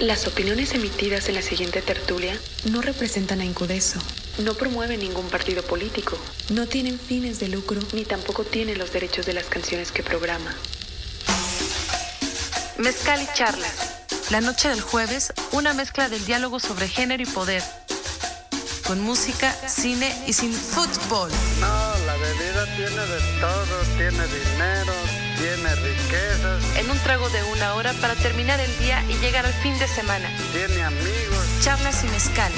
Las opiniones emitidas en la siguiente tertulia no representan a Incudeso, no promueven ningún partido político, no tienen fines de lucro, ni tampoco tienen los derechos de las canciones que programa. Mezcal y charlas. La noche del jueves, una mezcla del diálogo sobre género y poder. Con música, cine y sin fútbol. No, la bebida tiene de todo, tiene dinero, tiene riquezas, En un trago de una hora para terminar el día y llegar al fin de semana. tiene amigos. Charlas y mezcal.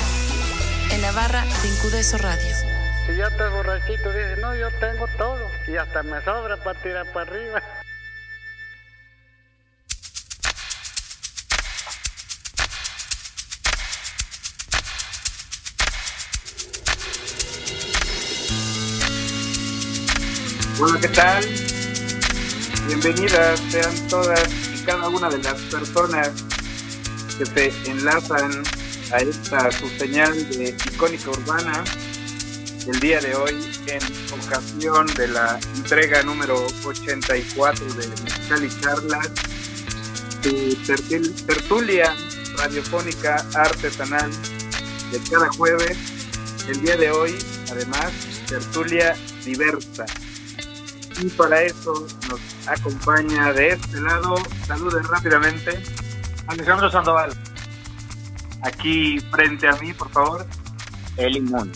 En la barra de Incudeso Radio. Si ya estás borrachito, dices, no, yo tengo todo. Y hasta me sobra para tirar para arriba. Hola, ¿qué tal? Bienvenidas sean todas y cada una de las personas que se enlazan a esta su señal de icónica urbana el día de hoy en ocasión de la entrega número 84 de Mezcal y Charlas, su tertul- tertulia radiofónica artesanal de cada jueves. El día de hoy, además, tertulia diversa. Y para eso nos acompaña de este lado, salude rápidamente, Alejandro Sandoval. aquí frente a mí, por favor, El inmune.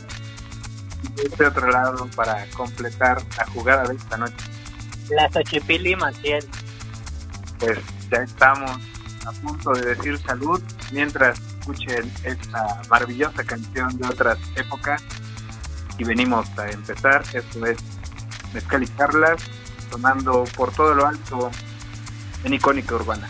y de este otro lado para completar la jugada de esta noche. La Xochipilli Maciel. Pues ya estamos a punto de decir salud mientras escuchen esta maravillosa canción de otras épocas y venimos a empezar. Esto es Mezcal y Charlas, sonando por todo lo alto en icónica urbana.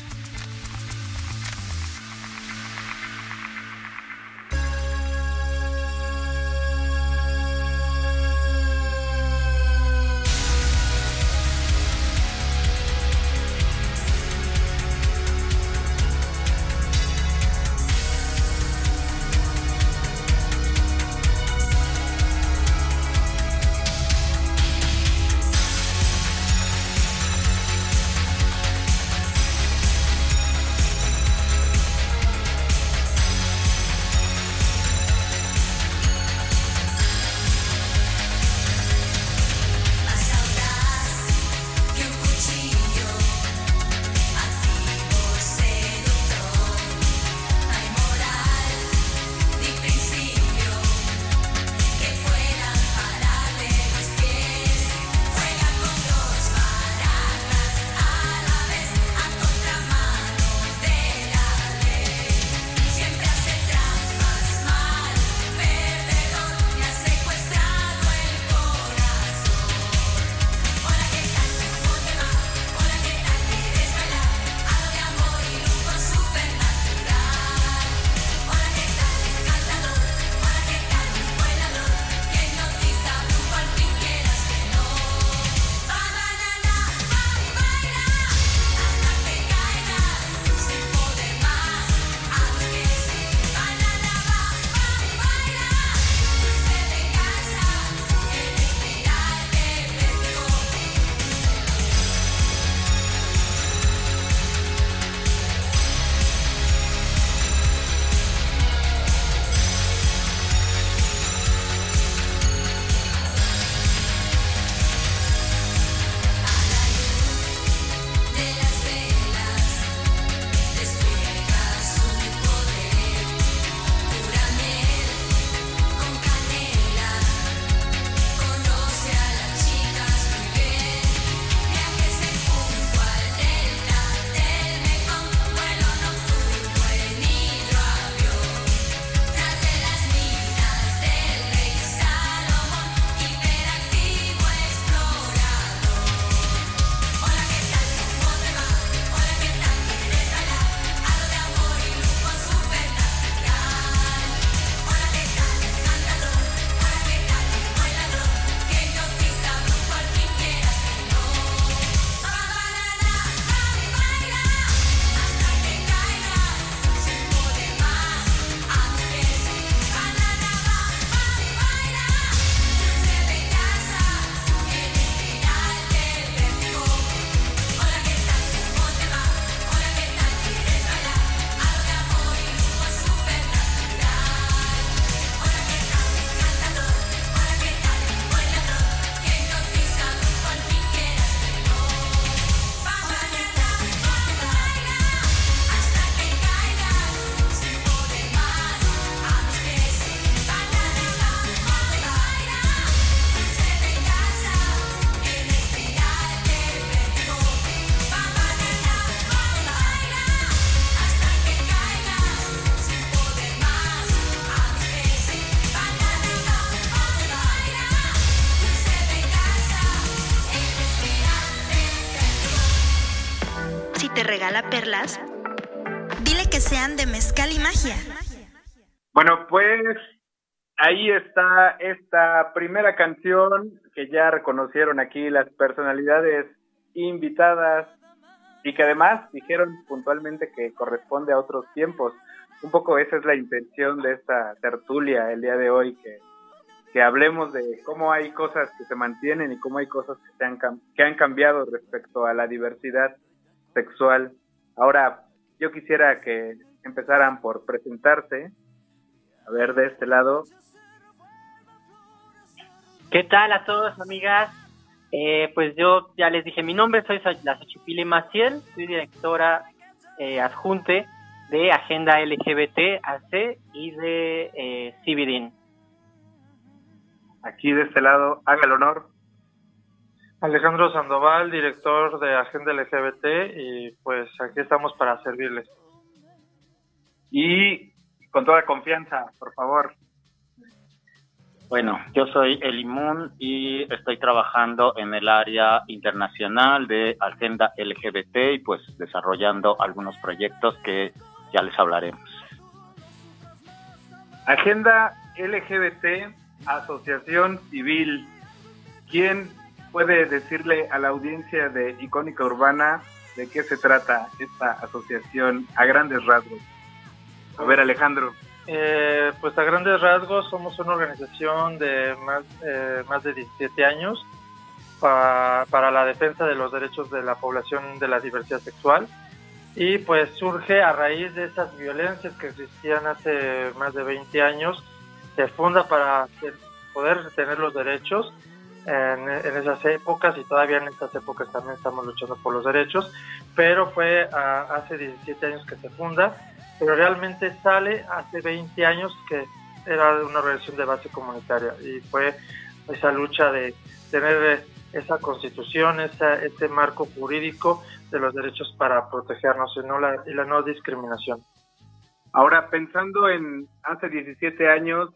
Perlas, dile que sean de mezcal y magia. Bueno, pues ahí está esta primera canción que ya reconocieron aquí las personalidades invitadas y que además dijeron puntualmente que corresponde a otros tiempos. Un poco esa es la intención de esta tertulia el día de hoy, que, que hablemos de cómo hay cosas que se mantienen y cómo hay cosas que, se han, que han cambiado respecto a la diversidad sexual. Ahora, yo quisiera que empezaran por presentarse. A ver, de este lado. ¿Qué tal a todos, amigas? Eh, pues yo ya les dije mi nombre, soy la Xochipili Maciel, soy directora eh, adjunte de Agenda LGBT AC y de eh, CIVIDIN. Aquí de este lado, haga el honor. Alejandro Sandoval, director de Agenda LGBT y pues aquí estamos para servirles. Y con toda confianza, por favor. Bueno, yo soy Elimun y estoy trabajando en el área internacional de Agenda LGBT y pues desarrollando algunos proyectos que ya les hablaremos. Agenda LGBT, Asociación Civil. ¿Quién puede decirle a la audiencia de Icónica Urbana de qué se trata esta asociación a grandes rasgos? A ver, Alejandro. Eh, pues a grandes rasgos somos una organización de más, eh, más de 17 años para la defensa de los derechos de la población de la diversidad sexual y pues surge a raíz de esas violencias que existían hace más de 20 años, se funda para poder tener los derechos en, esas épocas y todavía en estas épocas también estamos luchando por los derechos, pero fue hace 17 años que se funda pero realmente sale hace 20 años que era una organización de base comunitaria y fue esa lucha de tener esa constitución, esa, ese marco jurídico de los derechos para protegernos y, no la, y la no discriminación. Ahora, pensando en hace 17 años,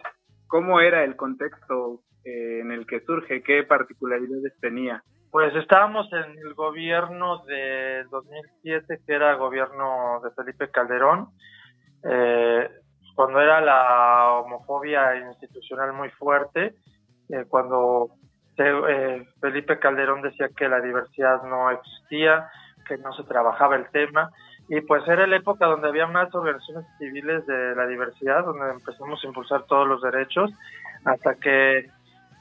¿cómo era el contexto eh, en el que surge? ¿Qué particularidades tenía? Pues estábamos en el gobierno de 2007, que era gobierno de Felipe Calderón, eh, cuando era la homofobia institucional muy fuerte, eh, cuando eh, Felipe Calderón decía que la diversidad no existía, que no se trabajaba el tema, y pues era la época donde había más organizaciones civiles de la diversidad, donde empezamos a impulsar todos los derechos, hasta que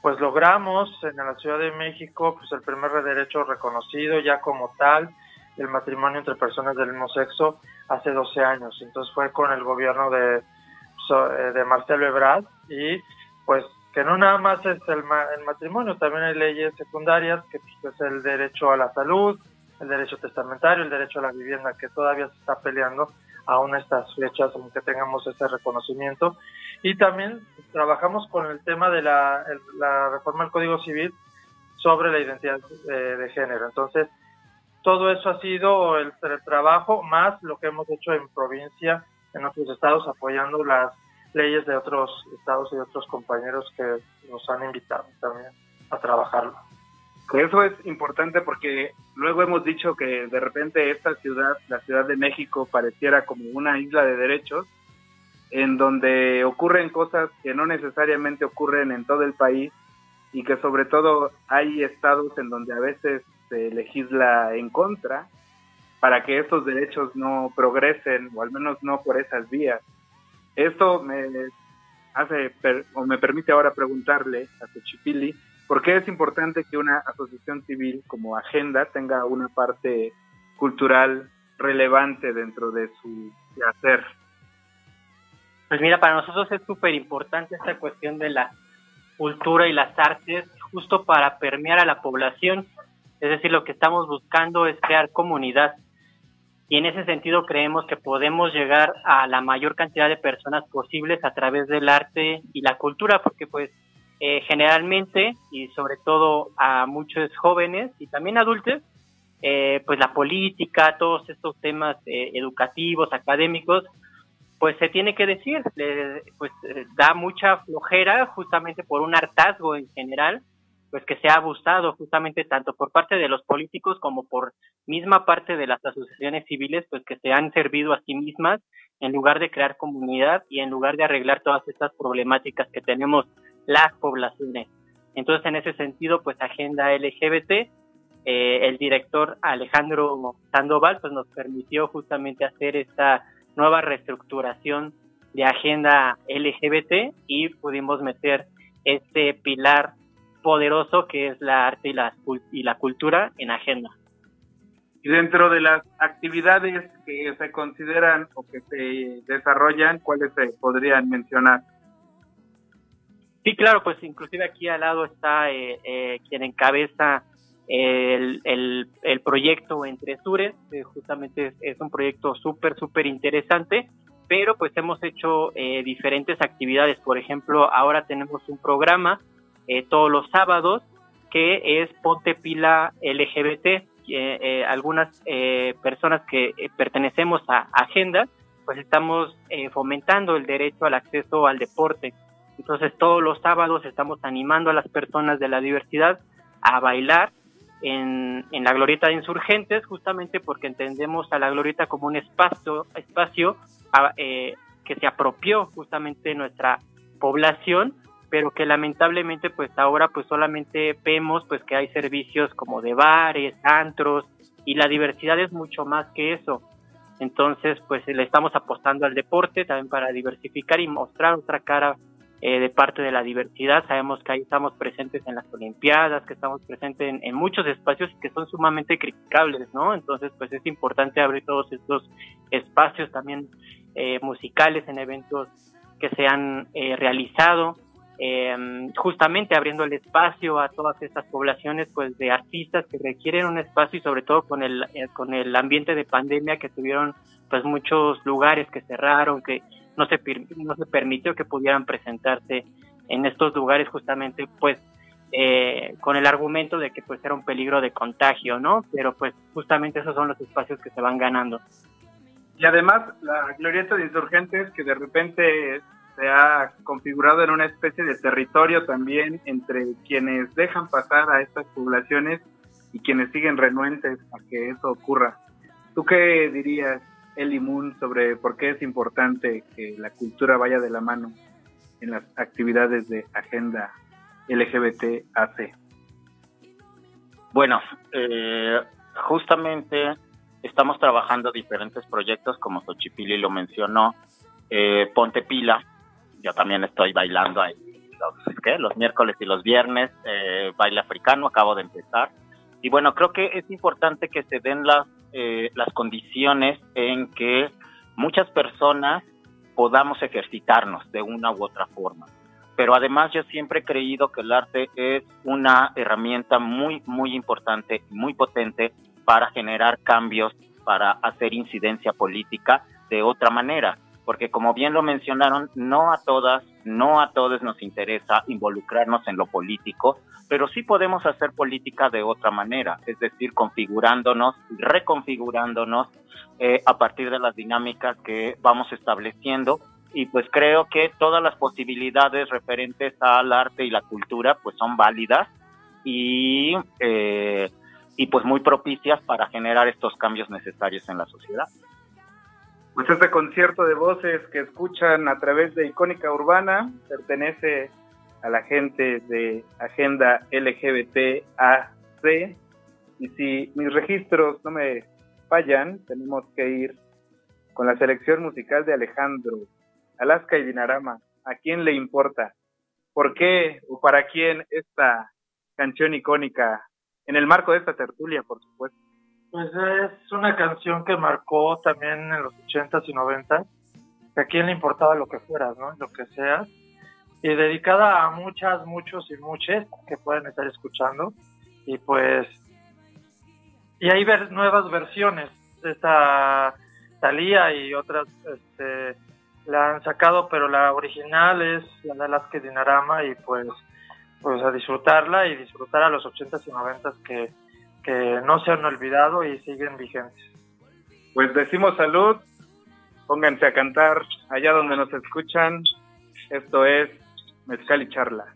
pues logramos en la Ciudad de México pues el primer derecho reconocido ya como tal, el matrimonio entre personas del mismo sexo hace 12 años. Entonces fue con el gobierno de, eh, de Marcelo Ebrard y pues que no nada más es el, el matrimonio, también hay leyes secundarias que pues, es el derecho a la salud, el derecho testamentario, el derecho a la vivienda, que todavía se está peleando aún estas fechas, aunque tengamos ese reconocimiento. Y también trabajamos con el tema de la, reforma del Código Civil sobre la identidad eh, de género. Entonces, todo eso ha sido el, trabajo más lo que hemos hecho en provincia, en otros estados, apoyando las leyes de otros estados y de otros compañeros que nos han invitado también a trabajarlo. Eso es importante porque luego hemos dicho que de repente esta ciudad, la Ciudad de México, pareciera como una isla de derechos, en donde ocurren cosas que no necesariamente ocurren en todo el país y que sobre todo hay estados en donde a veces se legisla en contra para que estos derechos no progresen o al menos no por esas vías. Esto me hace o me permite ahora preguntarle a Xochipilli por qué es importante que una asociación civil como Agenda tenga una parte cultural relevante dentro de su hacer. Pues mira, para nosotros es súper importante esta cuestión de la cultura y las artes, justo para permear a la población. Es decir, lo que estamos buscando es crear comunidad. Y en ese sentido creemos que podemos llegar a la mayor cantidad de personas posibles a través del arte y la cultura, porque pues eh, generalmente y sobre todo a muchos jóvenes y también adultos, eh, pues la política, todos estos temas eh, educativos, académicos, pues se tiene que decir, pues da mucha flojera justamente por un hartazgo en general, pues que se ha abusado justamente tanto por parte de los políticos como por misma parte de las asociaciones civiles, pues que se han servido a sí mismas en lugar de crear comunidad y en lugar de arreglar todas estas problemáticas que tenemos las poblaciones. Entonces, en ese sentido, pues Agenda LGBT, eh, el director Alejandro Sandoval, pues nos permitió justamente hacer esta nueva reestructuración de Agenda LGBT y pudimos meter este pilar poderoso que es la arte y la, y la cultura en agenda. Y dentro de las actividades que se consideran o que se desarrollan, ¿cuáles se podrían mencionar? Sí, claro, pues inclusive aquí al lado está eh, eh, quien encabeza el, el, proyecto Entre Sures, justamente es, un proyecto súper, súper interesante, pero pues hemos hecho eh, diferentes actividades, por ejemplo, ahora tenemos un programa eh, todos los sábados, que es Ponte Pila LGBT. Eh, algunas personas que pertenecemos a Agenda, pues estamos fomentando el derecho al acceso al deporte. Entonces todos los sábados estamos animando a las personas de la diversidad a bailar en, en, la glorieta de insurgentes, justamente porque entendemos a la glorieta como un espacio, espacio que se apropió justamente nuestra población pero que lamentablemente pues ahora pues solamente vemos pues que hay servicios como de bares, antros y la diversidad es mucho más que eso. Entonces pues le estamos apostando al deporte también para diversificar y mostrar otra cara eh, de parte de la diversidad. Sabemos que ahí estamos presentes en las Olimpiadas, que estamos presentes en, muchos espacios que son sumamente criticables, ¿no? Entonces, pues es importante abrir todos estos espacios también eh, musicales en eventos que se han eh, realizado eh, justamente abriendo el espacio a todas estas poblaciones pues de artistas que requieren un espacio y sobre todo con el eh, con el ambiente de pandemia que tuvieron pues muchos lugares que cerraron que no se no se permitió que pudieran presentarse en estos lugares justamente pues eh, con el argumento de que pues era un peligro de contagio no pero pues justamente esos son los espacios que se van ganando. Y además la glorieta de insurgentes que de repente se ha configurado en una especie de territorio también entre quienes dejan pasar a estas poblaciones y quienes siguen renuentes a que eso ocurra. ¿Tú qué dirías, Eli Moon, sobre por qué es importante que la cultura vaya de la mano en las actividades de agenda LGBT-AC? Bueno, eh, justamente estamos trabajando diferentes proyectos, como Xochipili lo mencionó, eh, Ponte Pila, yo también estoy bailando ahí los, ¿qué? los miércoles y los viernes, eh, baile africano, acabo de empezar. Y bueno, creo que es importante que se den las, eh, las condiciones en que muchas personas podamos ejercitarnos de una u otra forma. Pero además yo siempre he creído que el arte es una herramienta muy, muy importante, muy potente para generar cambios, para hacer incidencia política de otra manera porque como bien lo mencionaron, no a todas, no a todos nos interesa involucrarnos en lo político, pero sí podemos hacer política de otra manera, es decir, configurándonos, reconfigurándonos eh, a partir de las dinámicas que vamos estableciendo y pues creo que todas las posibilidades referentes al arte y la cultura pues son válidas y, eh, y pues muy propicias para generar estos cambios necesarios en la sociedad. Pues este concierto de voces que escuchan a través de Icónica Urbana pertenece a la gente de Agenda LGBTAC. Y si mis registros no me fallan, tenemos que ir con la selección musical de Alejandro, Alaska y Dinarama. ¿A quién le importa? ¿Por qué o para quién esta canción icónica en el marco de esta tertulia, por supuesto? Pues es una canción que marcó también en los 80s y 90s, que a quién le importaba lo que fueras, ¿no? Lo que seas. Y dedicada a muchas, muchos y muchas que pueden estar escuchando. Y pues. Y hay ver, nuevas versiones. Esta Talía y otras este, la han sacado, pero la original es la de Alaska Dinarama. Y pues, pues a disfrutarla y disfrutar a los 80s y 90s que que no se han olvidado y siguen vigentes. Pues decimos salud, pónganse a cantar allá donde nos escuchan. Esto es Mezcal y Charla.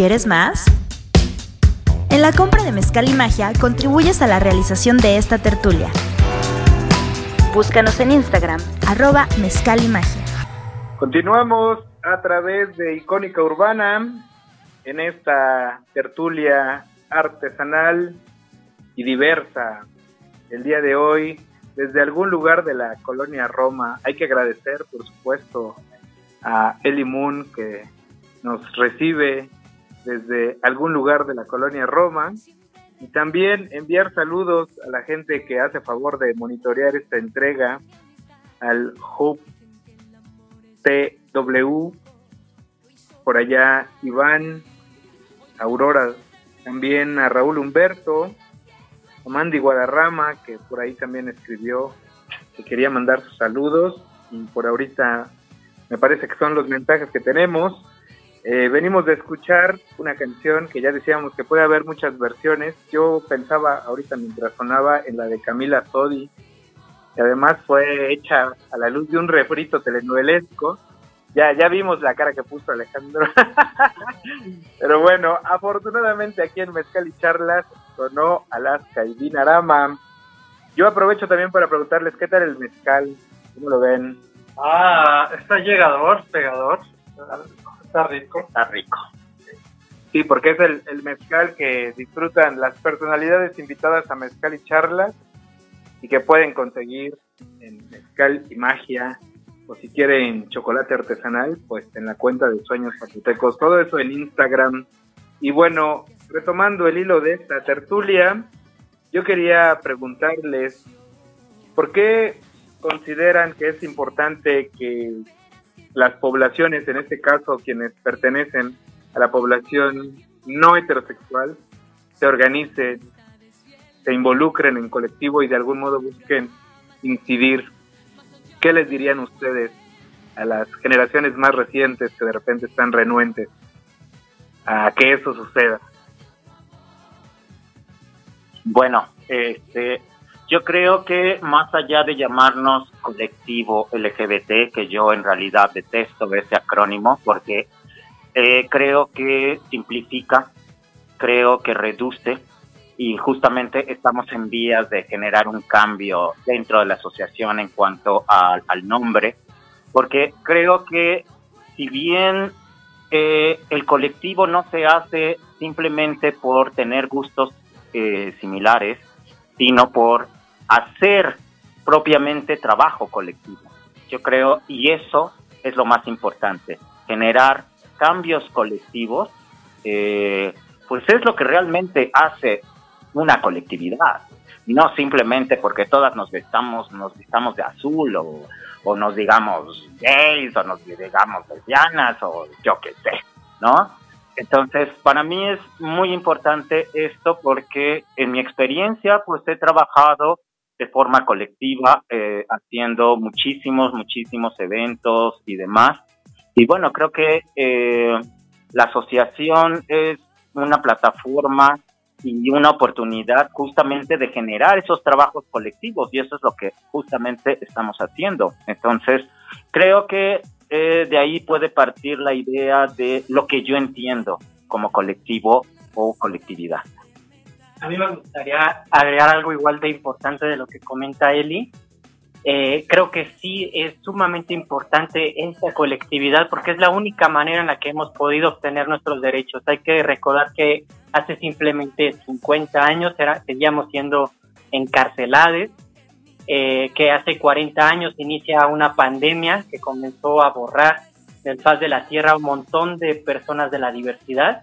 ¿Quieres más? En la compra de Mezcal y Magia contribuyes a la realización de esta tertulia. Búscanos en Instagram, arroba Mezcal y Magia. Continuamos a través de Icónica Urbana en esta tertulia artesanal y diversa. El día de hoy, desde algún lugar de la colonia Roma, hay que agradecer, por supuesto, a Eli Moon que nos recibe desde algún lugar de la colonia Roma. Y también enviar saludos a la gente que hace favor de monitorear esta entrega al Hub TW por allá Iván Aurora también a Raúl Humberto a Mandy Guadarrama que por ahí también escribió que quería mandar sus saludos. Y por ahorita me parece que son los mensajes que tenemos eh, venimos de escuchar una canción que ya decíamos que puede haber muchas versiones. Yo pensaba ahorita mientras sonaba en la de Camila Sodi, que además fue hecha a la luz de un refrito telenovelesco. Ya, ya vimos la cara que puso Alejandro. Pero bueno, afortunadamente aquí en Mezcal y Charlas sonó Alaska y Dinarama. Yo aprovecho también para preguntarles qué tal el mezcal, ¿cómo lo ven? Ah, está llegador, pegador. Está rico. Está rico. Sí, porque es el, el mezcal que disfrutan las personalidades invitadas a Mezcal y Charlas y que pueden conseguir en Mezcal y Magia o si quieren chocolate artesanal, pues en la cuenta de Sueños Zapotecos. Todo eso en Instagram. Y bueno, retomando el hilo de esta tertulia, yo quería preguntarles, ¿por qué consideran que es importante que las poblaciones, en este caso quienes pertenecen a la población no heterosexual, se organicen, se involucren en colectivo y de algún modo busquen incidir. ¿Qué les dirían ustedes a las generaciones más recientes que de repente están renuentes a que eso suceda? Bueno, este, yo creo que más allá de llamarnos colectivo LGBT, que yo en realidad detesto ese acrónimo porque eh, creo que simplifica, creo que reduce y justamente estamos en vías de generar un cambio dentro de la asociación en cuanto al nombre, porque creo que si bien eh, el colectivo no se hace simplemente por tener gustos eh, similares, sino por hacer propiamente trabajo colectivo. Yo creo, y eso es lo más importante, generar cambios colectivos, eh, pues es lo que realmente hace una colectividad, no simplemente porque todas nos vestamos, nos vistamos de azul o, o nos digamos gays o nos digamos lesbianas o yo qué sé, ¿no? Entonces, para mí es muy importante esto porque en mi experiencia, pues he trabajado de forma colectiva, eh, haciendo muchísimos, muchísimos eventos y demás. Y bueno, creo que eh, la asociación es una plataforma y una oportunidad justamente de generar esos trabajos colectivos y eso es lo que justamente estamos haciendo. Entonces, creo que eh, de ahí puede partir la idea de lo que yo entiendo como colectivo o colectividad. A mí me gustaría agregar algo igual de importante de lo que comenta Eli. Eh, creo que sí es sumamente importante esta colectividad porque es la única manera en la que hemos podido obtener nuestros derechos. Hay que recordar que hace simplemente 50 años era, seguíamos siendo encarcelados, eh, que hace 40 años inicia una pandemia que comenzó a borrar del faz de la tierra un montón de personas de la diversidad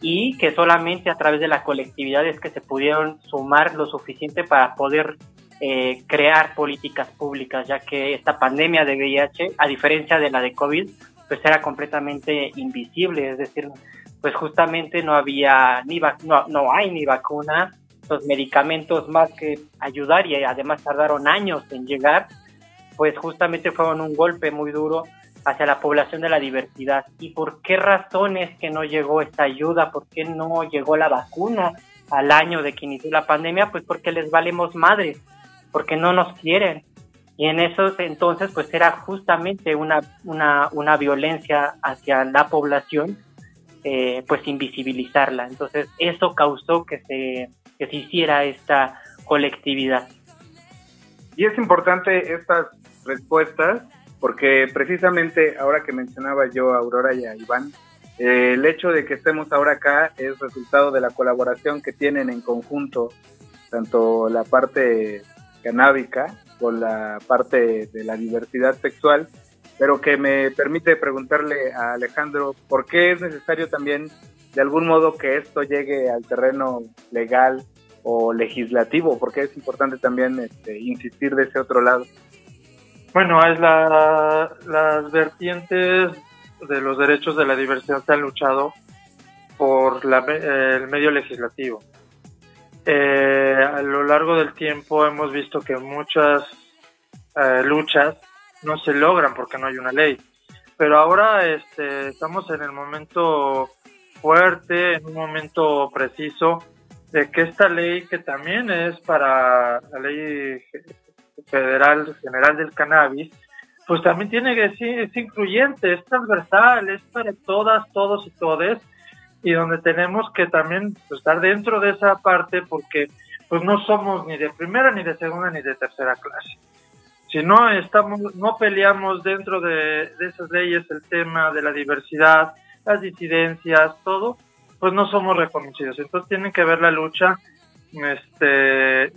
y que solamente a través de la colectividad es que se pudieron sumar lo suficiente para poder eh, crear políticas públicas, ya que esta pandemia de VIH, a diferencia de la de COVID, pues era completamente invisible, es decir, pues justamente no había ni no, no hay ni vacuna, los medicamentos más que ayudar y además tardaron años en llegar, pues justamente fueron un golpe muy duro hacia la población de la diversidad. ¿Y por qué razones que no llegó esta ayuda? ¿Por qué no llegó la vacuna al año de que inició la pandemia? Pues porque les valemos madres, porque no nos quieren. Y en esos entonces pues era justamente una, una, violencia hacia la población eh, pues invisibilizarla. Entonces eso causó que se, que se hiciera esta colectividad. Y es importante estas respuestas porque precisamente ahora que mencionaba yo a Aurora y a Iván, eh, el hecho de que estemos ahora acá es resultado de la colaboración que tienen en conjunto tanto la parte canábica con la parte de la diversidad sexual, pero que me permite preguntarle a Alejandro por qué es necesario también de algún modo que esto llegue al terreno legal o legislativo, porque es importante también este, insistir de ese otro lado. Bueno, es la, las vertientes de los derechos de la diversidad se han luchado por el medio legislativo. Eh, a lo largo del tiempo hemos visto que muchas eh, luchas no se logran porque no hay una ley. Pero ahora este, estamos en el momento fuerte, en un momento preciso de que esta ley, que también es para la ley federal general del cannabis, pues también tiene que ser es incluyente, es transversal, es para todas, todos y todes, y donde tenemos que también estar dentro de esa parte porque pues no somos ni de primera, ni de segunda, ni de tercera clase. Si no estamos, no peleamos dentro de, de esas leyes el tema de la diversidad, las disidencias, todo, pues no somos reconocidos. Entonces tienen que ver la lucha este,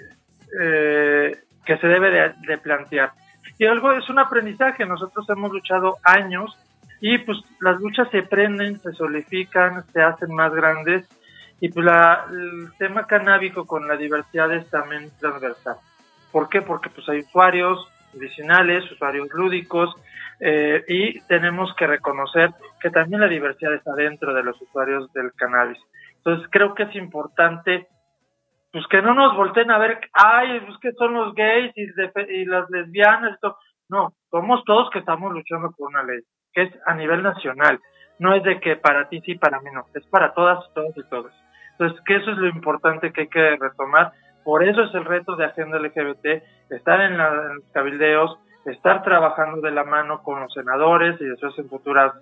eh, que se debe de, plantear. Y algo es un aprendizaje, nosotros hemos luchado años y pues las luchas se prenden, se solidifican, se hacen más grandes y pues la, el tema canábico con la diversidad es también transversal. ¿Por qué? Porque pues hay usuarios medicinales, usuarios lúdicos, eh, y tenemos que reconocer que también la diversidad está dentro de los usuarios del cannabis. Entonces creo que es importante pues que no nos volteen a ver, ay, pues que son los gays y, y las lesbianas, esto. no, somos todos que estamos luchando por una ley, que es a nivel nacional, no es de que para ti sí, para mí no, es para todas, todos y todos. Entonces, que eso es lo importante que hay que retomar, por eso es el reto de Agenda LGBT, estar en, la, los cabildeos, estar trabajando de la mano con los senadores y después en futuras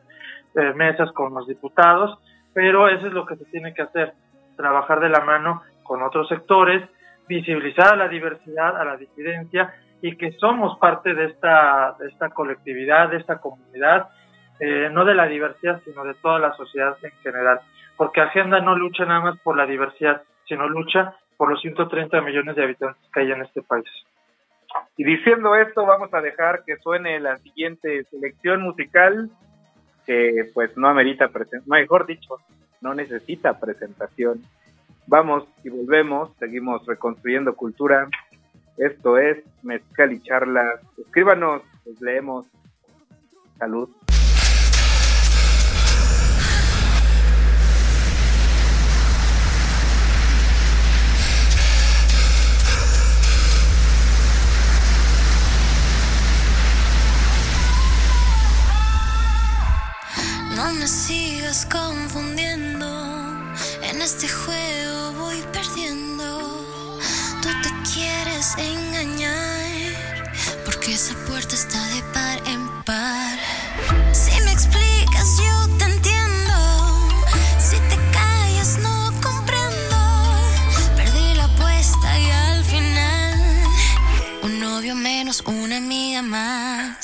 eh, mesas con los diputados, pero eso es lo que se tiene que hacer, trabajar de la mano con otros sectores, visibilizar a la diversidad, a la disidencia y que somos parte de esta, de esta colectividad, de esta comunidad, eh, no de la diversidad, sino de toda la sociedad en general. Porque Agenda no lucha nada más por la diversidad, sino lucha por los 130 millones de habitantes que hay en este país. Y diciendo esto, vamos a dejar que suene la siguiente selección musical, que pues no amerita presentación, mejor dicho, no necesita presentación. Vamos y volvemos, seguimos reconstruyendo cultura. Esto es Mezcal y Charlas. Escríbanos, les leemos. Salud. este juego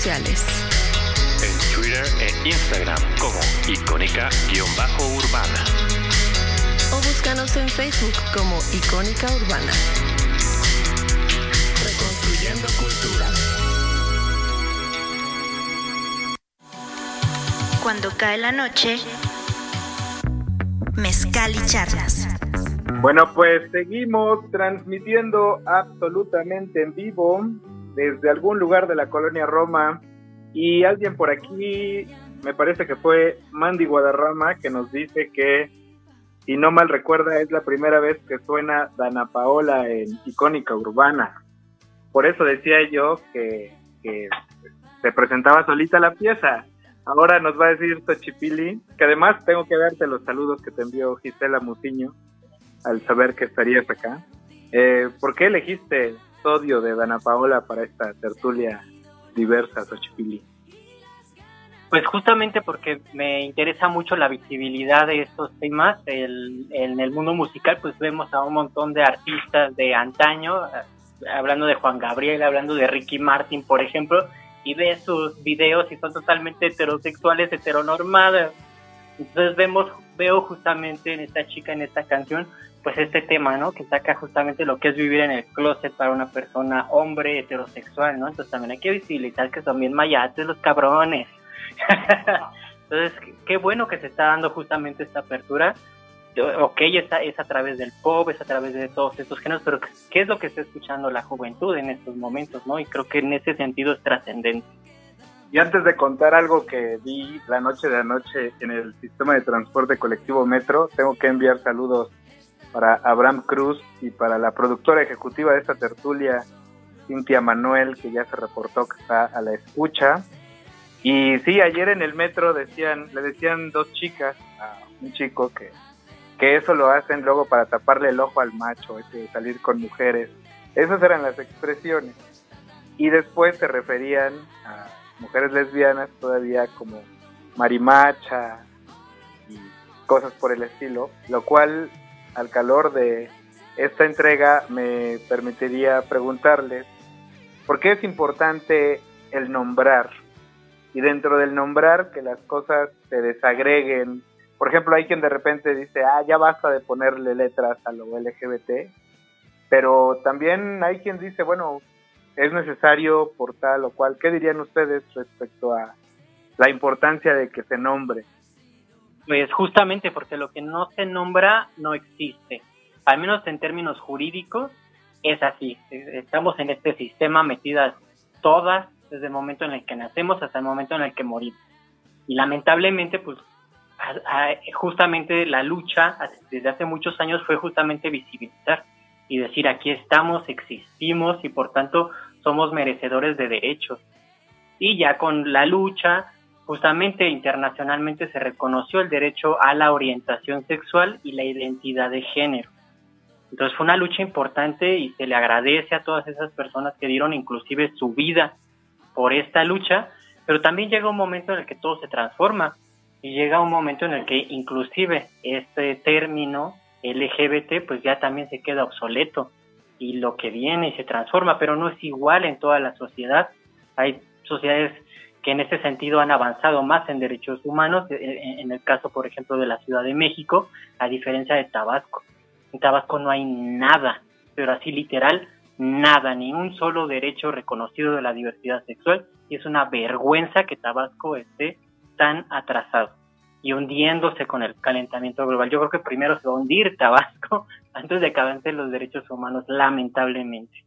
sociales. En Twitter e Instagram como icónica-urbana. O búscanos en Facebook como Icónica Urbana. Reconstruyendo cultura. Cuando cae la noche, mezcal y charlas. Bueno, pues seguimos transmitiendo absolutamente en vivo desde algún lugar de la colonia Roma y alguien por aquí, me parece que fue Mandy Guadarrama, que nos dice que, si no mal recuerda, es la primera vez que suena Dana Paola en icónica urbana. Por eso decía yo que, se presentaba solita la pieza. Ahora nos va a decir Tochipili, que además tengo que darte los saludos que te envió Gisela Musiño al saber que estarías acá. Eh, ¿Por qué elegiste Sodio de Dana Paola para esta tertulia diversa, Xochipilli? Pues justamente porque me interesa mucho la visibilidad de estos temas. en el mundo musical pues vemos a un montón de artistas de antaño, eh, hablando de Juan Gabriel, hablando de Ricky Martin, por ejemplo, y ves sus videos y son totalmente heterosexuales, heteronormadas. Entonces vemos, veo justamente en esta chica, en esta canción, pues este tema, ¿no? Que saca justamente lo que es vivir en el closet para una persona hombre heterosexual, ¿no? Entonces también hay que visibilizar que son bien mayates los cabrones. Entonces, qué bueno que se está dando justamente esta apertura. Ok, es a, es a través del pop, es a través de todos estos géneros, pero ¿qué es lo que está escuchando la juventud en estos momentos, no? Y creo que en ese sentido es trascendente. Y antes de contar algo que vi la noche de anoche en el sistema de transporte colectivo Metro, tengo que enviar saludos para Abraham Cruz y para la productora ejecutiva de esta tertulia, Cintia Manuel, que ya se reportó que está a la escucha. Y sí, ayer en el metro decían, le decían dos chicas a un chico que, que eso lo hacen luego para taparle el ojo al macho, de salir con mujeres. Esas eran las expresiones. Y después se referían a mujeres lesbianas todavía como marimacha y cosas por el estilo, lo cual al calor de esta entrega me permitiría preguntarles por qué es importante el nombrar y dentro del nombrar que las cosas se desagreguen. Por ejemplo, hay quien de repente dice, ah, ya basta de ponerle letras a lo LGBT, pero también hay quien dice, bueno, es necesario por tal o cual. ¿Qué dirían ustedes respecto a la importancia de que se nombre? Pues justamente porque lo que no se nombra no existe. Al menos en términos jurídicos es así. Estamos en este sistema metidas todas desde el momento en el que nacemos hasta el momento en el que morimos. Y lamentablemente, pues justamente la lucha desde hace muchos años fue justamente visibilizar y decir aquí estamos, existimos y por tanto somos merecedores de derechos. Y ya con la lucha justamente internacionalmente se reconoció el derecho a la orientación sexual y la identidad de género. Entonces fue una lucha importante y se le agradece a todas esas personas que dieron inclusive su vida por esta lucha, pero también llega un momento en el que todo se transforma y llega un momento en el que inclusive este término LGBT pues ya también se queda obsoleto y lo que viene y se transforma, pero no es igual en toda la sociedad. Hay sociedades que en ese sentido han avanzado más en derechos humanos, eh, eh, en el caso, por ejemplo, de la Ciudad de México, a diferencia de Tabasco. En Tabasco no hay nada, pero así literal, nada, ni un solo derecho reconocido de la diversidad sexual, y es una vergüenza que Tabasco esté tan atrasado. y hundiéndose con el calentamiento global. Yo creo que primero se va a hundir Tabasco antes de que avancen los derechos humanos, lamentablemente.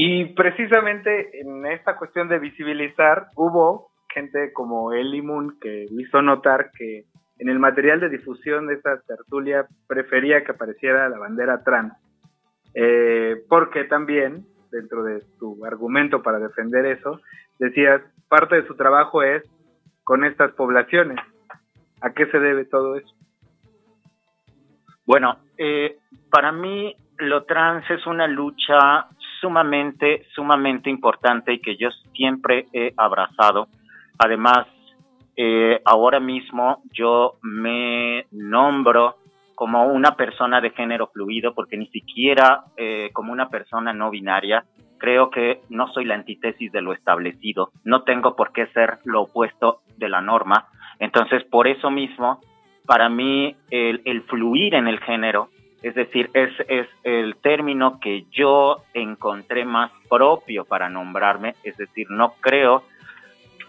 Y precisamente en esta cuestión de visibilizar, hubo gente como Elimun que hizo notar que en el material de difusión de esta tertulia prefería que apareciera la bandera trans, eh, porque también, dentro de tu argumento para defender eso, decías, parte de su trabajo es con estas poblaciones. ¿A qué se debe todo eso? Bueno, eh, para mí lo trans es una lucha sumamente, sumamente importante y que yo siempre he abrazado. Además, eh, ahora mismo yo me nombro como una persona de género fluido porque ni siquiera eh, como una persona no binaria. Creo que no soy la antítesis de lo establecido, no tengo por qué ser lo opuesto de la norma. Entonces, por eso mismo, para mí el, el fluir en el género es decir, es, es el término que yo encontré más propio para nombrarme, es decir, no creo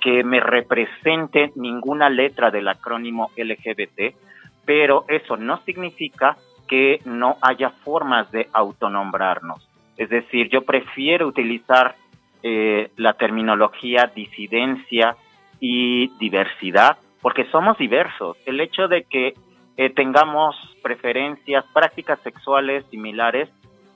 que me represente ninguna letra del acrónimo LGBT, pero eso no significa que no haya formas de autonombrarnos. Es decir, yo prefiero utilizar eh, la terminología disidencia y diversidad porque somos diversos. El hecho de que eh, tengamos preferencias, prácticas sexuales similares,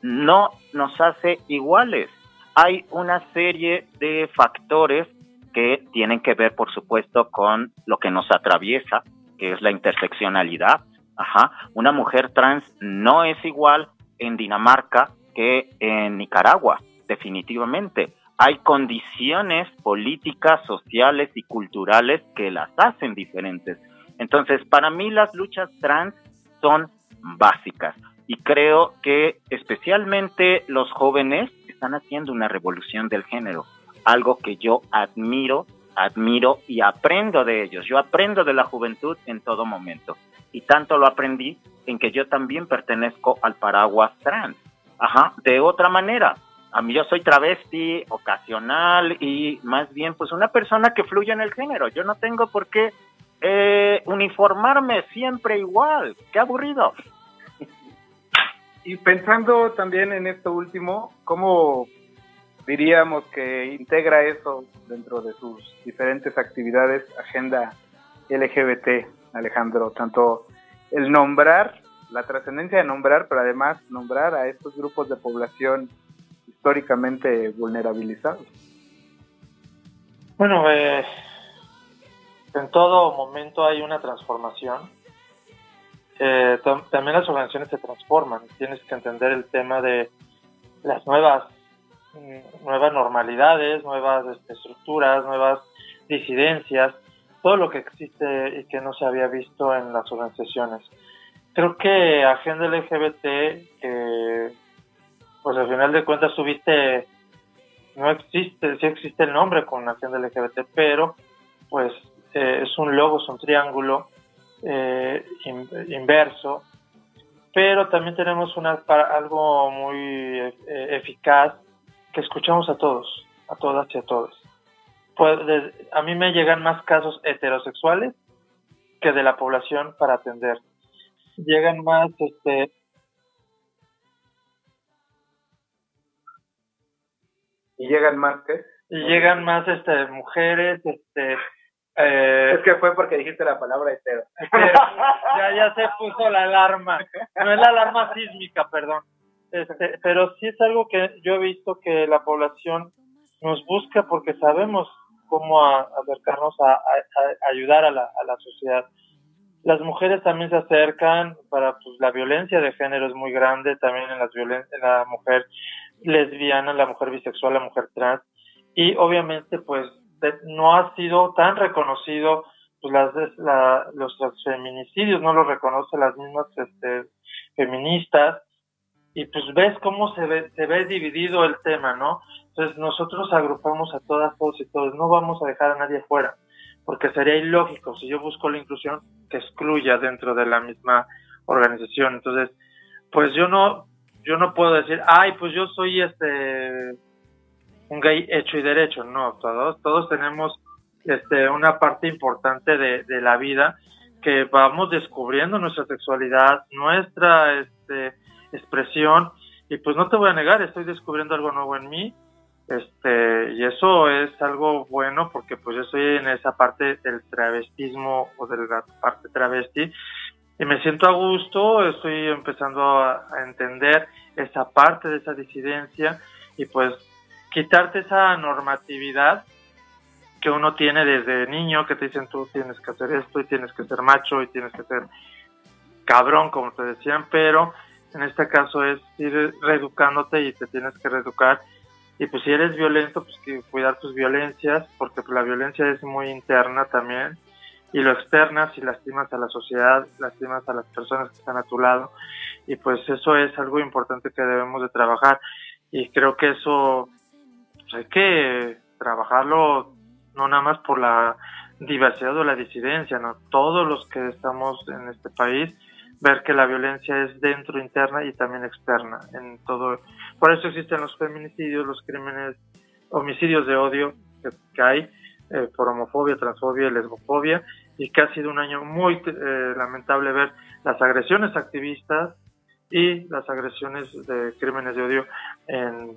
no nos hace iguales. Hay una serie de factores que tienen que ver, por supuesto, con lo que nos atraviesa, que es la interseccionalidad. Ajá. Una mujer trans no es igual en Dinamarca que en Nicaragua, definitivamente. Hay condiciones políticas, sociales y culturales que las hacen diferentes. Entonces, para mí las luchas trans son básicas y creo que especialmente los jóvenes están haciendo una revolución del género, algo que yo admiro, admiro y aprendo de ellos. Yo aprendo de la juventud en todo momento y tanto lo aprendí en que yo también pertenezco al paraguas trans. Ajá, de otra manera, a mí yo soy travesti ocasional y más bien pues una persona que fluye en el género. Yo no tengo por qué eh, uniformarme siempre igual. Qué aburrido. Y pensando también en esto último, ¿cómo diríamos que integra eso dentro de sus diferentes actividades, agenda LGBT, Alejandro? Tanto el nombrar, la trascendencia de nombrar, pero además nombrar a estos grupos de población históricamente vulnerabilizados. Bueno, eh, en todo momento hay una transformación. Eh, también las organizaciones se transforman. Tienes que entender el tema de las nuevas mm, nuevas normalidades, nuevas este, estructuras, nuevas disidencias, todo lo que existe y que no se había visto en las organizaciones. Creo que Agenda LGBT, que pues al final de cuentas tuviste, no existe, sí existe el nombre con Agenda LGBT, pero pues eh, es un logo, es un triángulo eh, inverso, pero también tenemos una, algo muy eh, eficaz que escuchamos a todos, a todas y a todos. Pues, a mí me llegan más casos heterosexuales que de la población para atender. Llegan más, este, y llegan más qué? Y llegan más, este, mujeres, este, eh, es que fue porque dijiste la palabra hetero. ya, ya se puso la alarma. No es la alarma sísmica, perdón. Este, pero sí es algo que yo he visto que la población nos busca porque sabemos cómo acercarnos a, ayudar a la, a la sociedad. Las mujeres también se acercan para pues la violencia de género es muy grande también en las en la mujer lesbiana, la mujer bisexual, la mujer trans y obviamente pues no ha sido tan reconocido pues las, los feminicidios, no lo reconoce las mismas este, feministas y pues ves cómo se ve, se ve dividido el tema, ¿no? Entonces nosotros agrupamos a todas, todos y todos, no vamos a dejar a nadie fuera, porque sería ilógico si yo busco la inclusión que excluya dentro de la misma organización. Entonces, pues yo no, yo no puedo decir, ay, pues yo soy este un gay hecho y derecho, no, todos, todos tenemos este, una parte importante de, de la vida que vamos descubriendo nuestra sexualidad, nuestra este, expresión y pues no te voy a negar, estoy descubriendo algo nuevo en mí este y eso es algo bueno porque pues yo estoy en esa parte del travestismo o de la parte travesti y me siento a gusto, estoy empezando a, a entender esa parte de esa disidencia y pues quitarte esa normatividad que uno tiene desde niño, que te dicen tú tienes que hacer esto y tienes que ser macho y tienes que ser cabrón, como te decían, pero en este caso es ir reeducándote y te tienes que reeducar. Y pues si eres violento, pues que cuidar tus violencias, porque pues, la violencia es muy interna también. Y lo externas y lastimas a la sociedad, lastimas a las personas que están a tu lado. Y pues eso es algo importante que debemos de trabajar. Y creo que eso hay que trabajarlo no nada más por la diversidad o la disidencia, ¿no? Todos los que estamos en este país, ver que la violencia es dentro, interna y también externa. En todo, por eso existen los feminicidios, los crímenes, homicidios de odio que, hay eh, por homofobia, transfobia y lesbofobia, y que ha sido un año muy eh, lamentable ver las agresiones activistas y las agresiones de crímenes de odio en,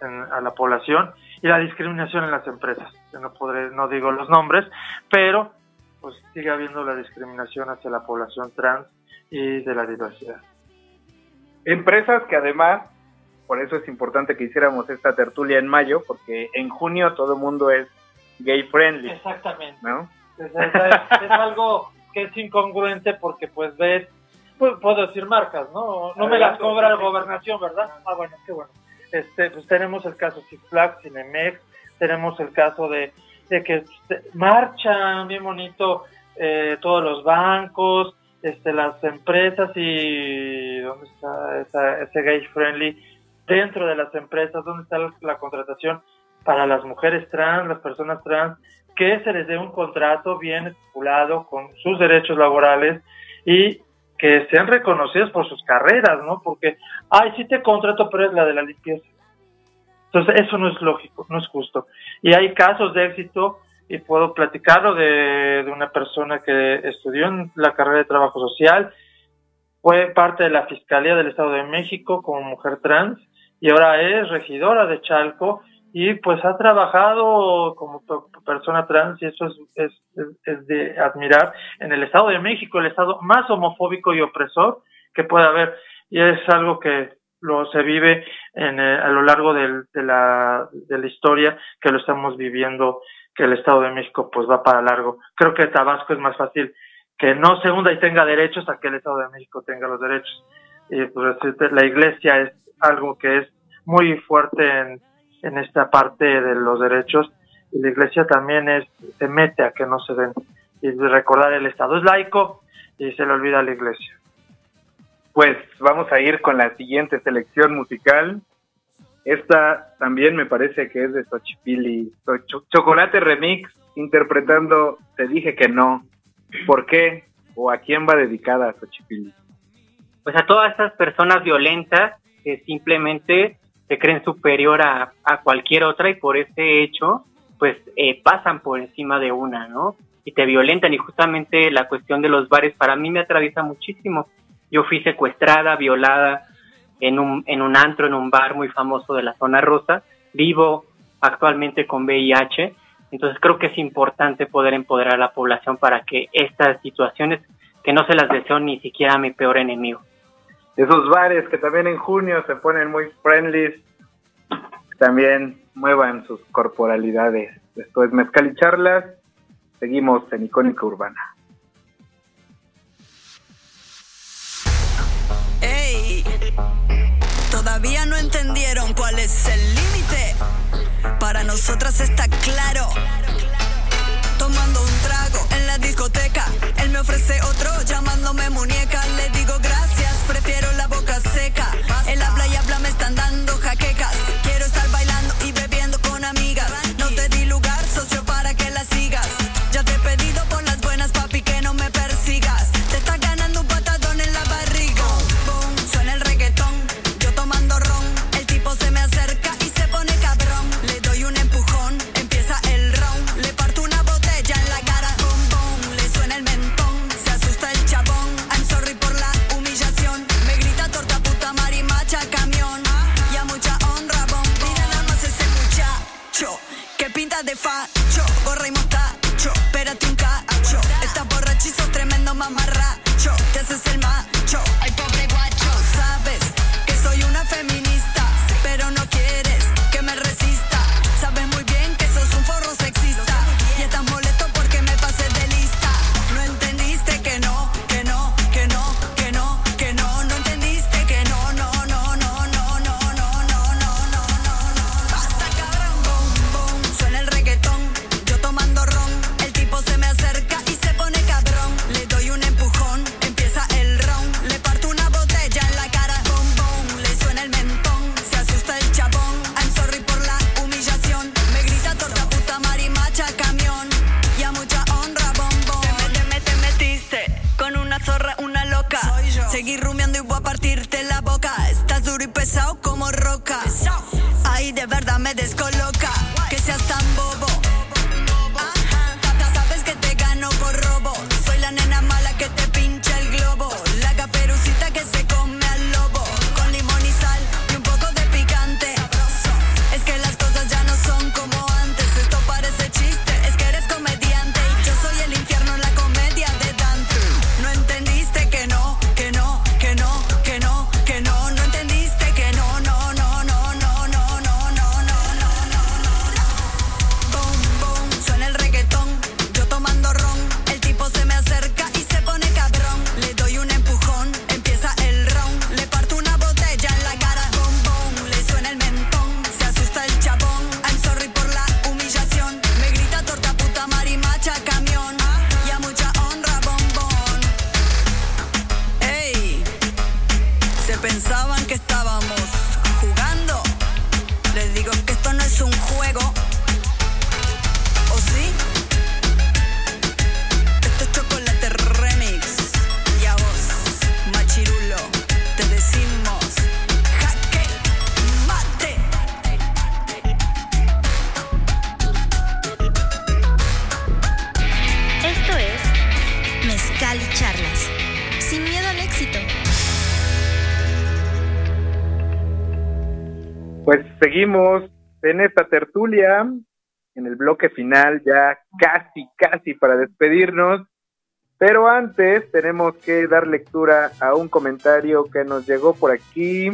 en, a la población y la discriminación en las empresas. Yo no podré, no digo los nombres, pero pues sigue habiendo la discriminación hacia la población trans y de la diversidad. Empresas que además, por eso es importante que hiciéramos esta tertulia en mayo, porque en junio todo el mundo es gay friendly. Exactamente. ¿no? Es, es- es- es algo que es incongruente porque pues ves, pues, puedo decir marcas, ¿no? No me las cobra la gobernación, ¿verdad? Ah, bueno, qué bueno. Este, pues tenemos el caso Six Flags, Cinemex, tenemos el caso de, de que este, marchan bien bonito eh, todos los bancos, este, las empresas y ¿dónde está esa- ese gay friendly? Dentro de las empresas, ¿dónde está la, la contratación para las mujeres trans, las personas trans? que se les dé un contrato bien estipulado con sus derechos laborales y que sean reconocidas por sus carreras, ¿no? Porque, ay, sí te contrato, pero es la de la limpieza. Entonces, eso no es lógico, no es justo. Y hay casos de éxito, y puedo platicarlo de, de una persona que estudió en la carrera de trabajo social, fue parte de la Fiscalía del Estado de México como mujer trans, y ahora es regidora de Chalco, y pues ha trabajado como pe- persona trans y eso es, es, es- de admirar en el Estado de México, el Estado más homofóbico y opresor que puede haber y es algo que lo se vive en, eh, a lo largo de, la, de la historia que lo estamos viviendo que el Estado de México pues va para largo. Creo que Tabasco es más fácil que no se hunda y tenga derechos a que el Estado de México tenga los derechos. Y pues la iglesia es algo que es muy fuerte en, en esta parte de los derechos y la iglesia también es se mete a que no se den y recordar el Estado es laico y se le olvida a la iglesia. Pues vamos a ir con la siguiente selección musical. Esta también me parece que es de Xochipilli. Cho- Chocolate Remix, interpretando Te dije que no. ¿Por qué? ¿O a quién va dedicada Xochipilli? pues a todas estas personas violentas que simplemente se creen superior a, a cualquier otra y por ese hecho pues eh, pasan por encima de una, ¿no? Y te violentan y justamente la cuestión de los bares para mí me atraviesa muchísimo. Yo fui secuestrada, violada en un, en un antro, en un bar muy famoso de la zona rosa, vivo actualmente con VIH, entonces creo que es importante poder empoderar a la población para que estas situaciones que no se las deseo ni siquiera a mi peor enemigo. Esos bares que también en junio se ponen muy friendly, también muevan sus corporalidades. Esto es Mezcal y Charlas. Seguimos en Icónica Urbana. Ey, todavía no entendieron cuál es el límite. Para nosotras está claro. Tomando un trago en la discoteca, él me ofrece otro llamándome muñeca. Le digo gracias, seguimos en esta tertulia, en el bloque final, ya casi, casi para despedirnos. Pero antes tenemos que dar lectura a un comentario que nos llegó por aquí,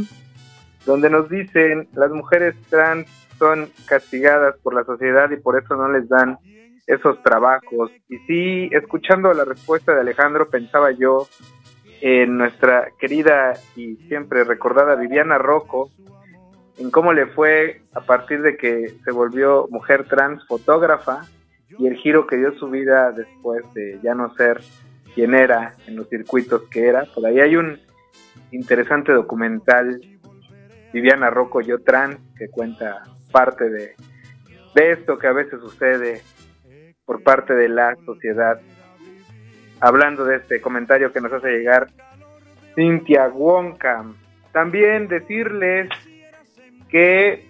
donde nos dicen las mujeres trans son castigadas por la sociedad y por eso no les dan esos trabajos. Y sí, escuchando la respuesta de Alejandro, pensaba yo en nuestra querida y siempre recordada Viviana Rocco, en cómo le fue a partir de que se volvió mujer trans fotógrafa y el giro que dio su vida después de ya no ser quien era en los circuitos que era. Por ahí hay un interesante documental, Viviana Rocco, Yo Trans, que cuenta parte de, de esto que a veces sucede por parte de la sociedad. Hablando de este comentario que nos hace llegar Cintia Wonka. También decirles que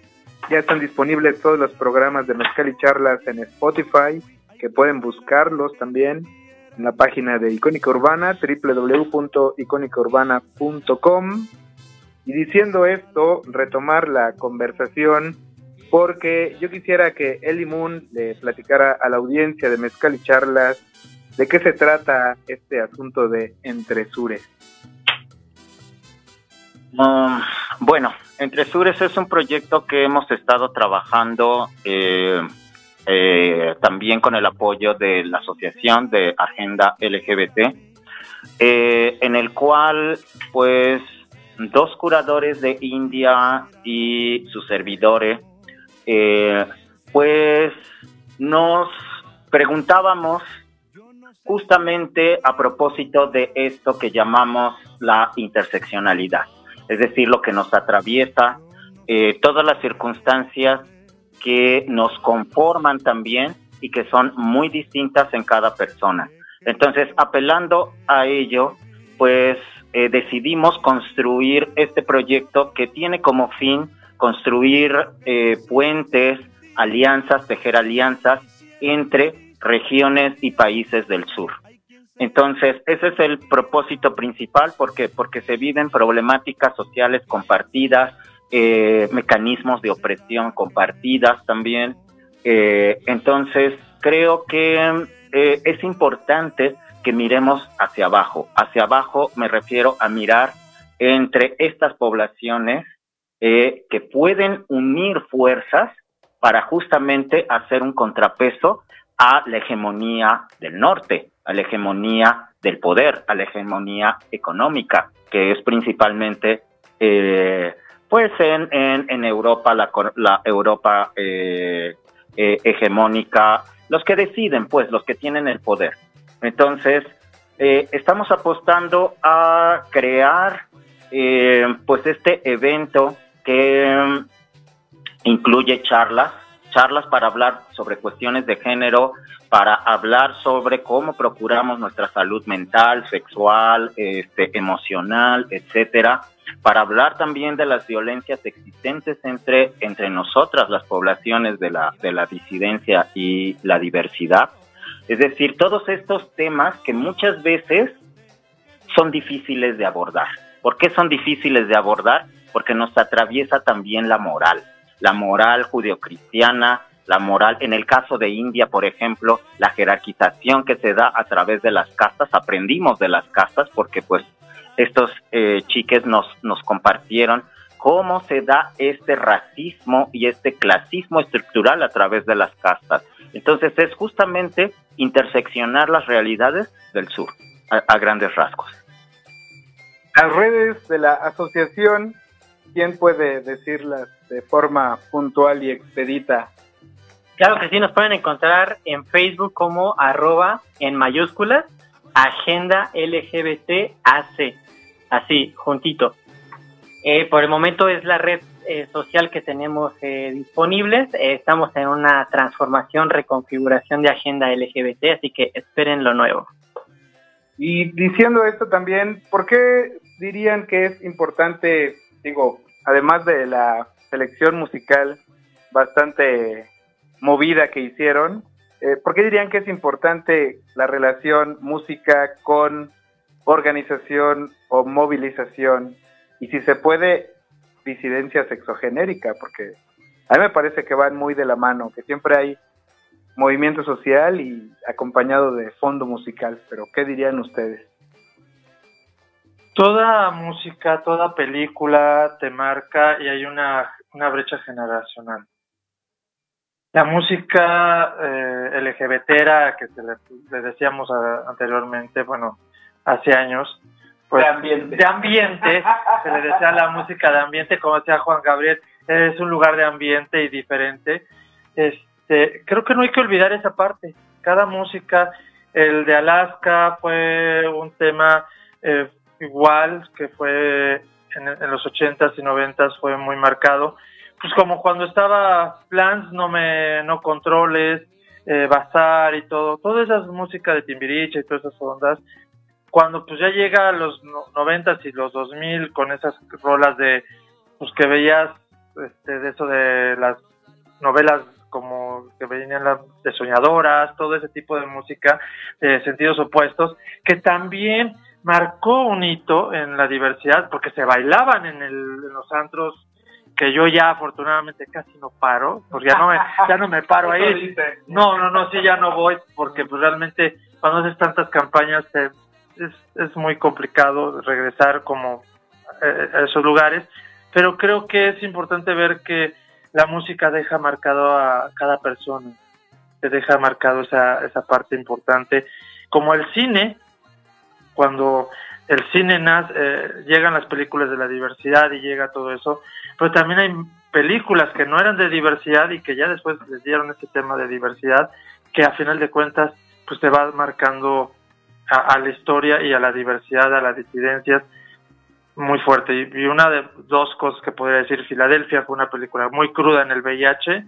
ya están disponibles todos los programas de Mezcal y Charlas en Spotify, que pueden buscarlos también en la página de Icónica Urbana, www.icónicaurbana.com. Y diciendo esto, retomar la conversación, porque yo quisiera que Eli Moon le platicara a la audiencia de Mezcal y Charlas de qué se trata este asunto de Entresures. Um, bueno, Entre Sures es un proyecto que hemos estado trabajando eh, eh, también con el apoyo de la Asociación de Agenda LGBT, eh, en el cual pues dos curadores de India y sus servidores pues nos preguntábamos justamente a propósito de esto que llamamos la interseccionalidad es decir, lo que nos atraviesa, eh, todas las circunstancias que nos conforman también y que son muy distintas en cada persona. Entonces, apelando a ello, pues eh, decidimos construir este proyecto que tiene como fin construir eh, puentes, alianzas, tejer alianzas entre regiones y países del sur. Entonces, ese es el propósito principal porque, porque se viven problemáticas sociales compartidas, eh, mecanismos de opresión compartidas también. Eh, entonces, creo que eh, es importante que miremos hacia abajo. Hacia abajo me refiero a mirar entre estas poblaciones que pueden unir fuerzas para justamente hacer un contrapeso a la hegemonía del norte a la hegemonía del poder, a la hegemonía económica, que es principalmente, eh, pues en, en, Europa, la, la Europa eh, eh, hegemónica, los que deciden, pues, los que tienen el poder. Entonces, eh, estamos apostando a crear, eh, pues, este evento que incluye charlas, charlas para hablar sobre cuestiones de género, para hablar sobre cómo procuramos nuestra salud mental, sexual, este, emocional, etcétera, para hablar también de las violencias existentes entre, entre nosotras, las poblaciones de la, de la disidencia y la diversidad. Es decir, todos estos temas que muchas veces son difíciles de abordar. ¿Por qué son difíciles de abordar? Porque nos atraviesa también la moral, la moral judeocristiana, la moral, en el caso de India, por ejemplo, la jerarquización que se da a través de las castas, aprendimos de las castas porque pues estos eh, chiques nos, nos compartieron cómo se da este racismo y este clasismo estructural a través de las castas. Entonces es justamente interseccionar las realidades del sur a, grandes rasgos. Las redes de la asociación, ¿quién puede decirlas de forma puntual y expedita? Claro que sí, nos pueden encontrar en Facebook como arroba en mayúsculas Agenda LGBT AC, así, juntito. Eh, por el momento es la red eh, social que tenemos eh, disponibles. estamos en una transformación, reconfiguración de Agenda LGBT, así que esperen lo nuevo. Y diciendo esto también, ¿por qué dirían que es importante, digo, además de la selección musical bastante movida que hicieron, eh, ¿por qué dirían que es importante la relación música con organización o movilización? Y si se puede, disidencia sexogenérica, porque a mí me parece que van muy de la mano, que siempre hay movimiento social y acompañado de fondo musical, pero ¿qué dirían ustedes? Toda música, toda película te marca y hay una, una brecha generacional. La música eh, LGBT que se le, decíamos anteriormente, bueno, hace años, pues, de ambiente. De ambiente, se le decía la música de ambiente, como decía Juan Gabriel, es un lugar de ambiente y diferente. Este, creo que no hay que olvidar esa parte. Cada música, el de Alaska fue un tema eh, igual que fue en, los ochentas y noventas fue muy marcado. Pues como cuando estaba Plans, no me, no controles, eh, Bazar y todo, toda esa música de Timbiriche y todas esas ondas, cuando pues ya llega a los noventas y los dos mil con esas rolas de, pues que veías, este, de eso de las novelas como que venían las de soñadoras, todo ese tipo de música de sentidos opuestos, que también marcó un hito en la diversidad, porque se bailaban en, el, en los antros que yo ya afortunadamente casi no paro, porque ya no me, ya no me paro ahí. No, no, no, sí, ya no voy, porque pues realmente cuando haces tantas campañas es, es muy complicado regresar como eh, a esos lugares, pero creo que es importante ver que la música deja marcado a cada persona, te deja marcado esa, esa parte importante. Como el cine, cuando el cine nace, eh, llegan las películas de la diversidad y llega todo eso, pero también hay películas que no eran de diversidad y que ya después les dieron ese tema de diversidad, que a final de cuentas pues te va marcando a, la historia y a la diversidad, a las disidencias, muy fuerte. Y una de dos cosas que podría decir, Filadelfia fue una película muy cruda en el VIH,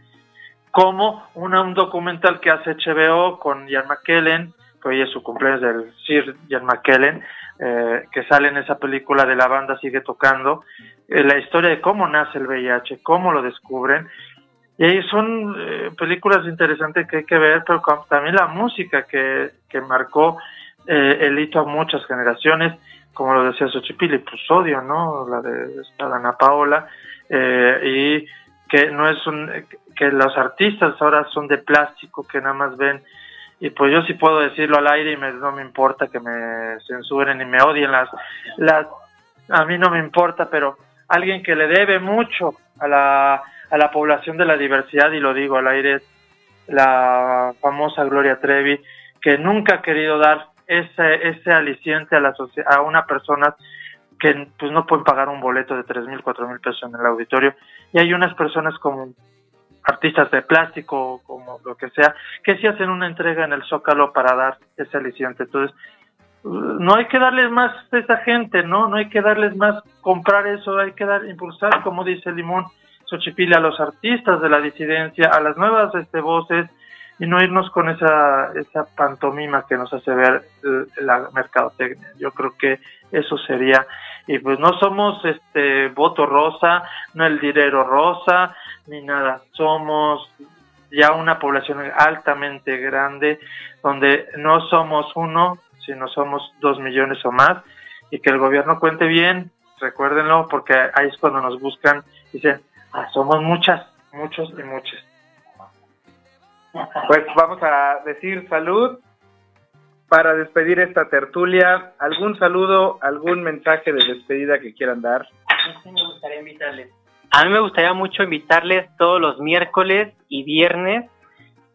como una, un documental que hace HBO con Ian McKellen, que hoy es su cumpleaños del Sir Ian McKellen, eh, que sale en esa película de la banda Sigue Tocando, la historia de cómo nace el VIH, cómo lo descubren. Y son eh, películas interesantes que hay que ver, pero también la música que, que marcó el hito a muchas generaciones como lo decía Xochipilli, pues odio, ¿no? La de Ana Paola, eh, y que no es un, que los artistas ahora son de plástico, que nada más ven, y pues yo sí puedo decirlo al aire y me, no me importa que me censuren y me odien las, las, a mí no me importa, pero alguien que le debe mucho a la, a la población de la diversidad, y lo digo al aire, la famosa Gloria Trevi, que nunca ha querido dar ese, ese aliciente a, la a una persona que pues no pueden pagar un boleto de tres mil, cuatro mil pesos en el auditorio. Y hay unas personas como artistas de plástico, como lo que sea, que sí hacen una entrega en el Zócalo para dar ese aliciente. Entonces, no hay que darles más a esa gente, ¿no? No hay que darles más comprar eso, hay que dar, impulsar, como dice Limón, Xochipilli a los artistas de la disidencia, a las nuevas este, voces y no irnos con esa, esa pantomima que nos hace ver la mercadotecnia. Yo creo que eso sería. Y pues no somos este voto rosa, no el dinero rosa, ni nada. Somos ya una población altamente grande, donde no somos uno, sino somos dos millones o más, y que el gobierno cuente bien, recuérdenlo, porque ahí es cuando nos buscan, dicen, ah, somos muchas, muchos y muchas. Pues vamos a decir salud para despedir esta tertulia. ¿Algún saludo, algún mensaje de despedida que quieran dar? me gustaría invitarles. A mí me gustaría mucho invitarles todos los miércoles y viernes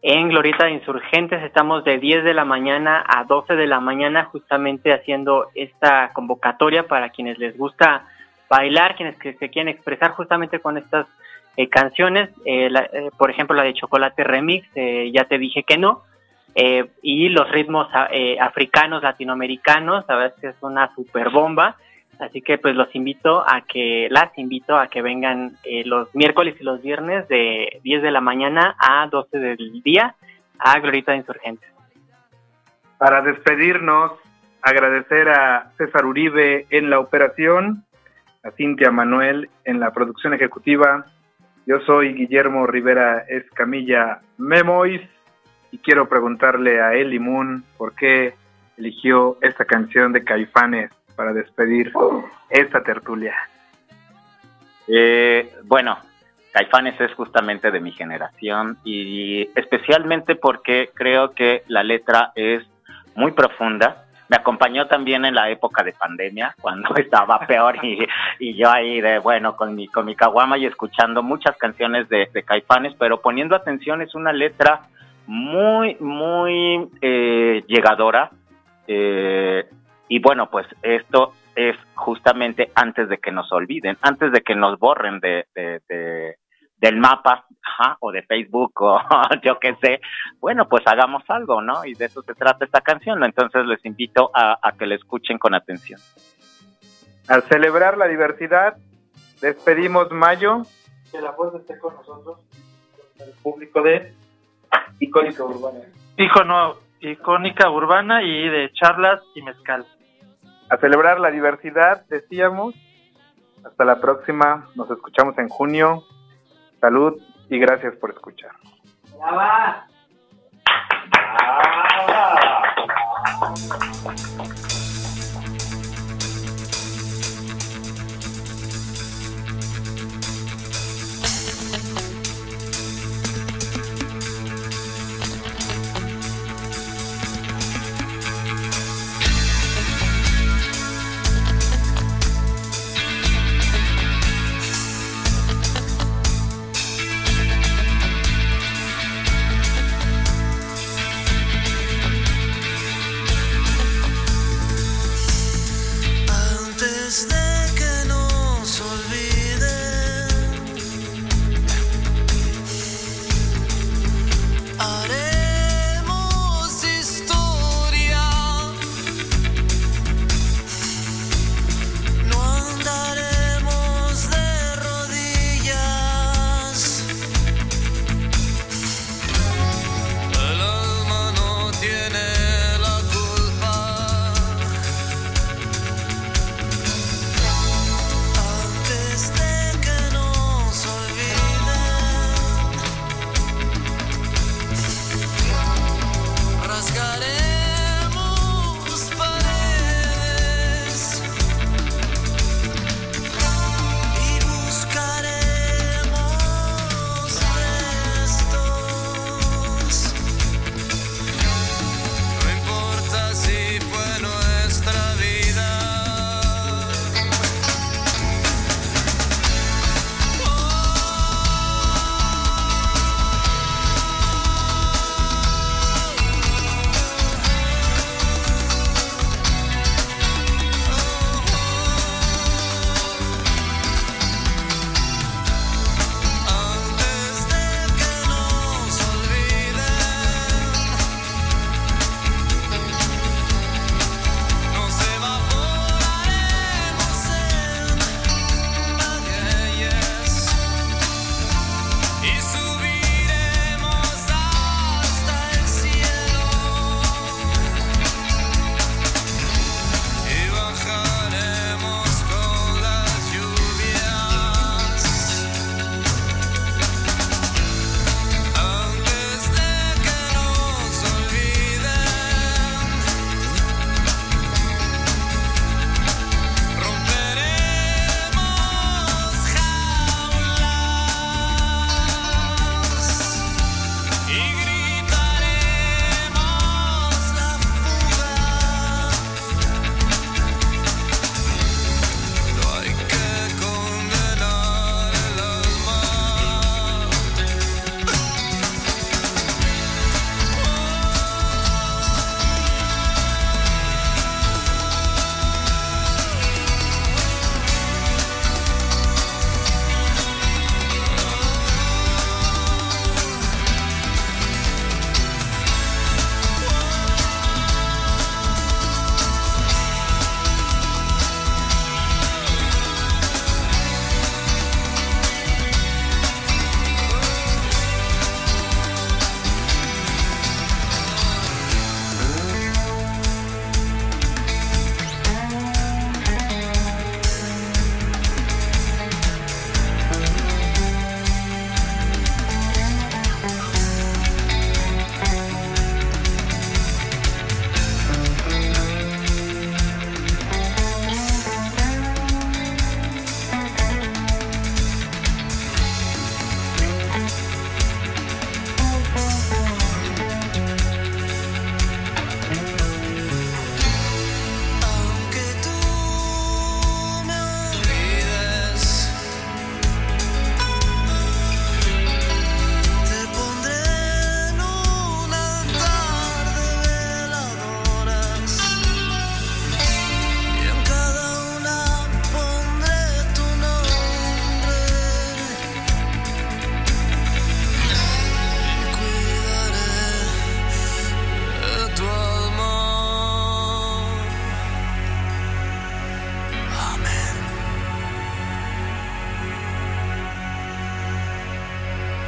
en Glorieta de Insurgentes. Estamos de 10 de la mañana a 12 de la mañana justamente haciendo esta convocatoria para quienes les gusta bailar, quienes se quieren expresar justamente con estas eh, canciones, eh, eh, por ejemplo la de Chocolate Remix, ya te dije que no, y los ritmos africanos, latinoamericanos, a que es una super bomba, así que pues los invito a que, las invito a que vengan los miércoles y los viernes de 10 de la mañana a 12 del día a Glorita de Insurgentes. Para despedirnos, agradecer a César Uribe en la operación, a Cintia Manuel en la producción ejecutiva, yo soy Guillermo Rivera Escamilla Memois y quiero preguntarle a Eli Moon por qué eligió esta canción de Caifanes para despedir esta tertulia. Eh, bueno, Caifanes es justamente de mi generación y especialmente porque creo que la letra es muy profunda me acompañó también en la época de pandemia, cuando estaba peor y, yo ahí de, bueno, con mi, con mi caguama y escuchando muchas canciones de, de Caifanes, pero poniendo atención es una letra muy, muy eh, llegadora. Eh, y bueno, pues esto es justamente antes de que nos olviden, antes de que nos borren de, de, del mapa o de Facebook o yo qué sé, bueno, pues hagamos algo, ¿no? Y de eso se trata esta canción, Entonces les invito a, que la escuchen con atención. Al celebrar la diversidad, despedimos Mayo. Que la voz esté con nosotros, el público de Icónica Urbana. Icono, icónica Urbana y de charlas y mezcal. A celebrar la diversidad, decíamos. Hasta la próxima, nos escuchamos en junio. Salud y gracias por escuchar. ¡Brava!